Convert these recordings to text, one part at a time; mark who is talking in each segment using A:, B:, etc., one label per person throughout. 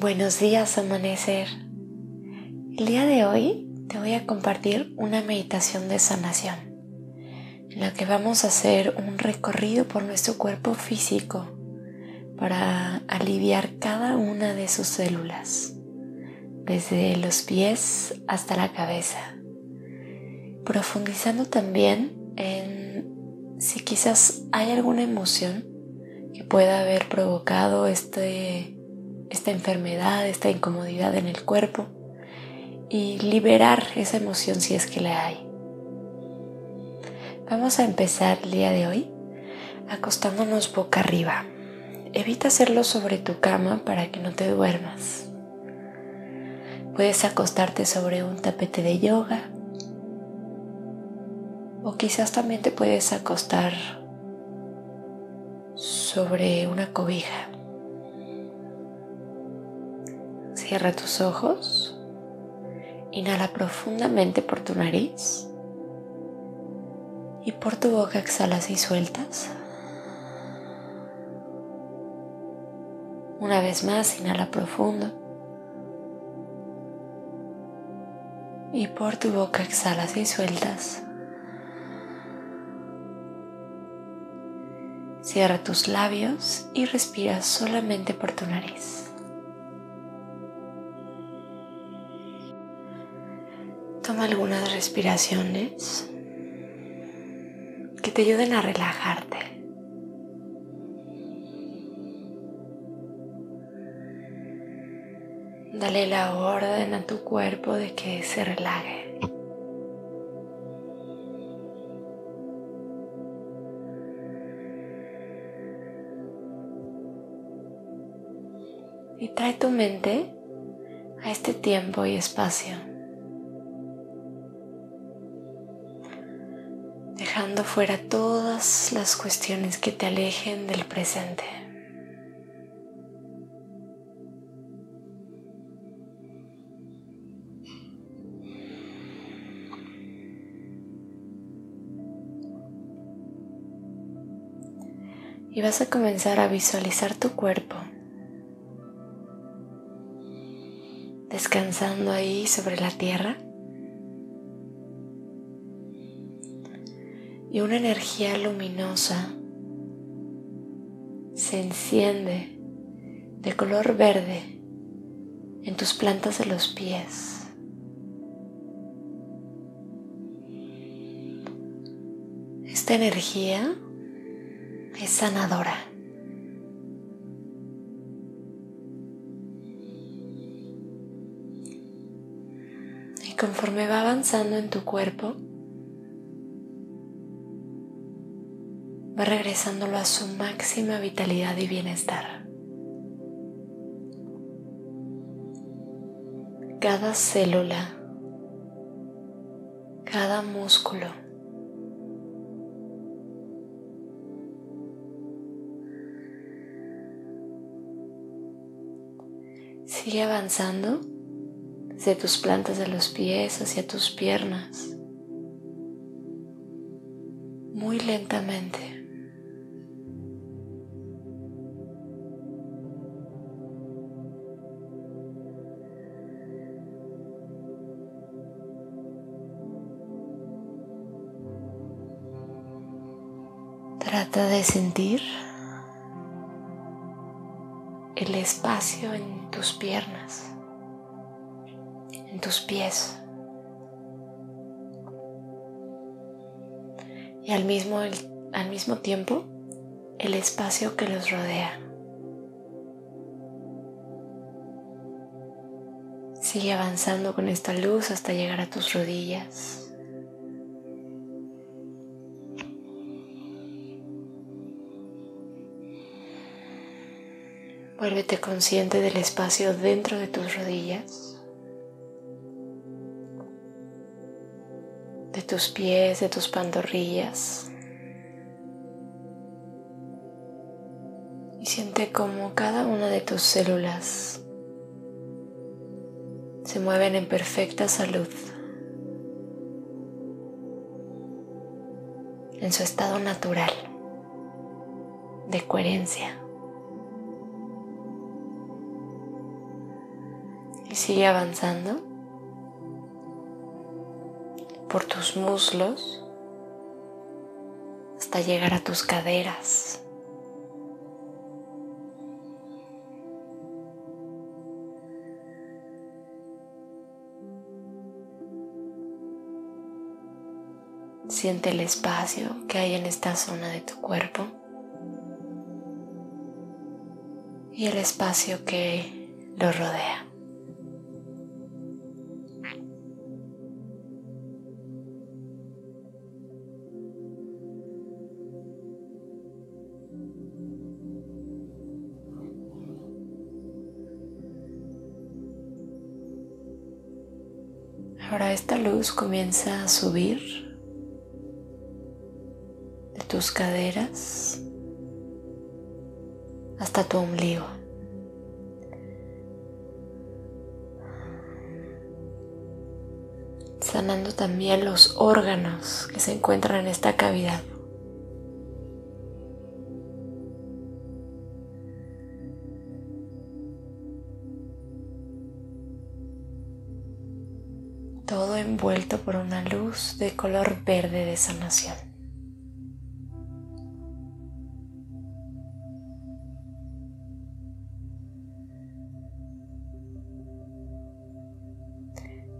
A: Buenos días, amanecer. El día de hoy te voy a compartir una meditación de sanación, en la que vamos a hacer un recorrido por nuestro cuerpo físico para aliviar cada una de sus células, desde los pies hasta la cabeza, profundizando también en si quizás hay alguna emoción que pueda haber provocado este esta enfermedad, esta incomodidad en el cuerpo y liberar esa emoción si es que la hay. Vamos a empezar el día de hoy acostándonos boca arriba. Evita hacerlo sobre tu cama para que no te duermas. Puedes acostarte sobre un tapete de yoga o quizás también te puedes acostar sobre una cobija. Cierra tus ojos. Inhala profundamente por tu nariz. Y por tu boca exhalas y sueltas. Una vez más, inhala profundo. Y por tu boca exhalas y sueltas. Cierra tus labios y respira solamente por tu nariz. Algunas respiraciones que te ayuden a relajarte. Dale la orden a tu cuerpo de que se relaje. Y trae tu mente a este tiempo y espacio. Fuera todas las cuestiones que te alejen del presente. Y vas a comenzar a visualizar tu cuerpo descansando ahí sobre la tierra. Y una energía luminosa se enciende de color verde en tus plantas de los pies. Esta energía es sanadora. Y conforme va avanzando en tu cuerpo, va regresándolo a su máxima vitalidad y bienestar. Cada célula, cada músculo, sigue avanzando desde tus plantas de los pies hacia tus piernas, muy lentamente. De sentir el espacio en tus piernas, en tus pies. Y al mismo, al mismo tiempo, el espacio que los rodea. Sigue avanzando con esta luz hasta llegar a tus rodillas. Vuélvete consciente del espacio dentro de tus rodillas, de tus pies, de tus pantorrillas. Y siente como cada una de tus células se mueven en perfecta salud, en su estado natural de coherencia. Sigue avanzando por tus muslos hasta llegar a tus caderas. Siente el espacio que hay en esta zona de tu cuerpo y el espacio que lo rodea. Ahora esta luz comienza a subir tus caderas hasta tu ombligo. Sanando también los órganos que se encuentran en esta cavidad. Todo envuelto por una luz de color verde de sanación.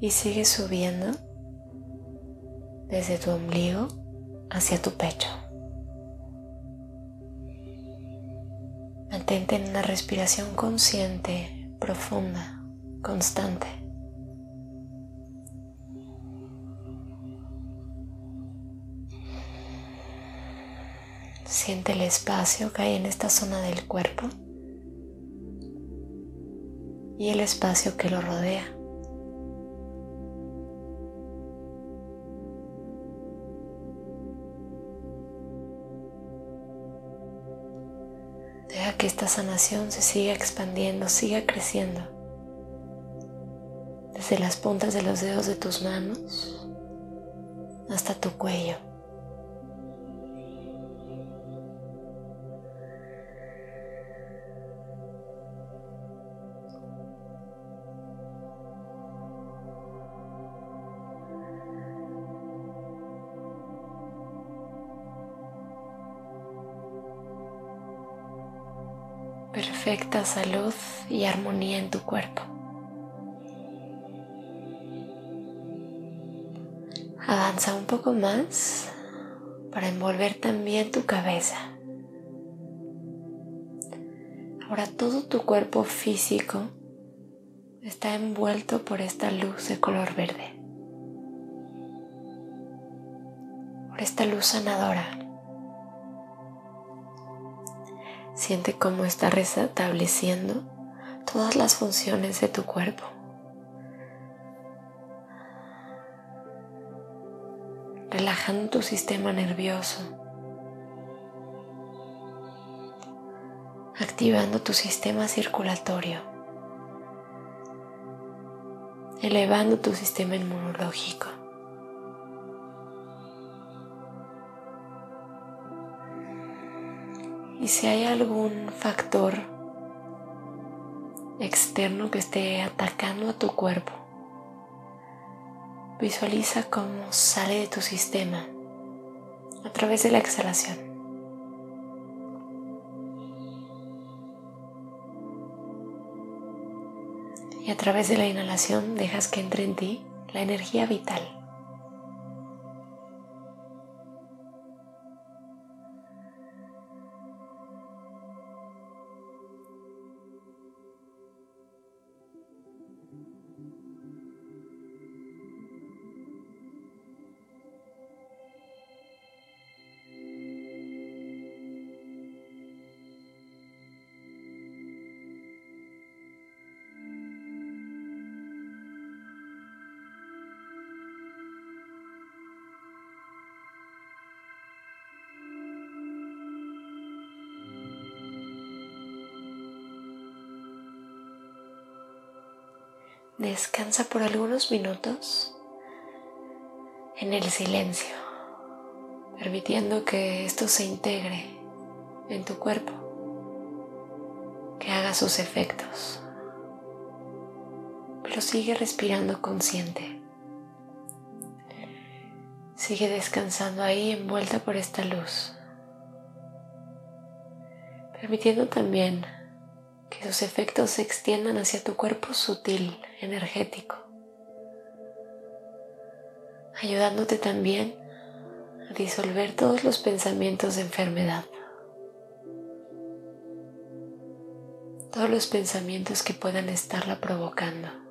A: y sigue subiendo desde tu ombligo hacia tu pecho. Mantente en una respiración consciente, profunda, constante. Siente el espacio que hay en esta zona del cuerpo y el espacio que lo rodea. que esta sanación se siga expandiendo, siga creciendo. Desde las puntas de los dedos de tus manos hasta tu cuello. Perfecta salud y armonía en tu cuerpo. Avanza un poco más para envolver también tu cabeza. Ahora todo tu cuerpo físico está envuelto por esta luz de color verde, por esta luz sanadora. Siente cómo está restableciendo todas las funciones de tu cuerpo. Relajando tu sistema nervioso. Activando tu sistema circulatorio. Elevando tu sistema inmunológico. Y si hay algún factor externo que esté atacando a tu cuerpo, visualiza cómo sale de tu sistema a través de la exhalación. Y a través de la inhalación dejas que entre en ti la energía vital. Descansa por algunos minutos en el silencio, permitiendo que esto se integre en tu cuerpo, que haga sus efectos. Pero sigue respirando consciente. Sigue descansando ahí envuelta por esta luz, permitiendo también que sus efectos se extiendan hacia tu cuerpo sutil, energético, ayudándote también a disolver todos los pensamientos de enfermedad, todos los pensamientos que puedan estarla provocando.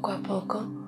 A: Poco a poco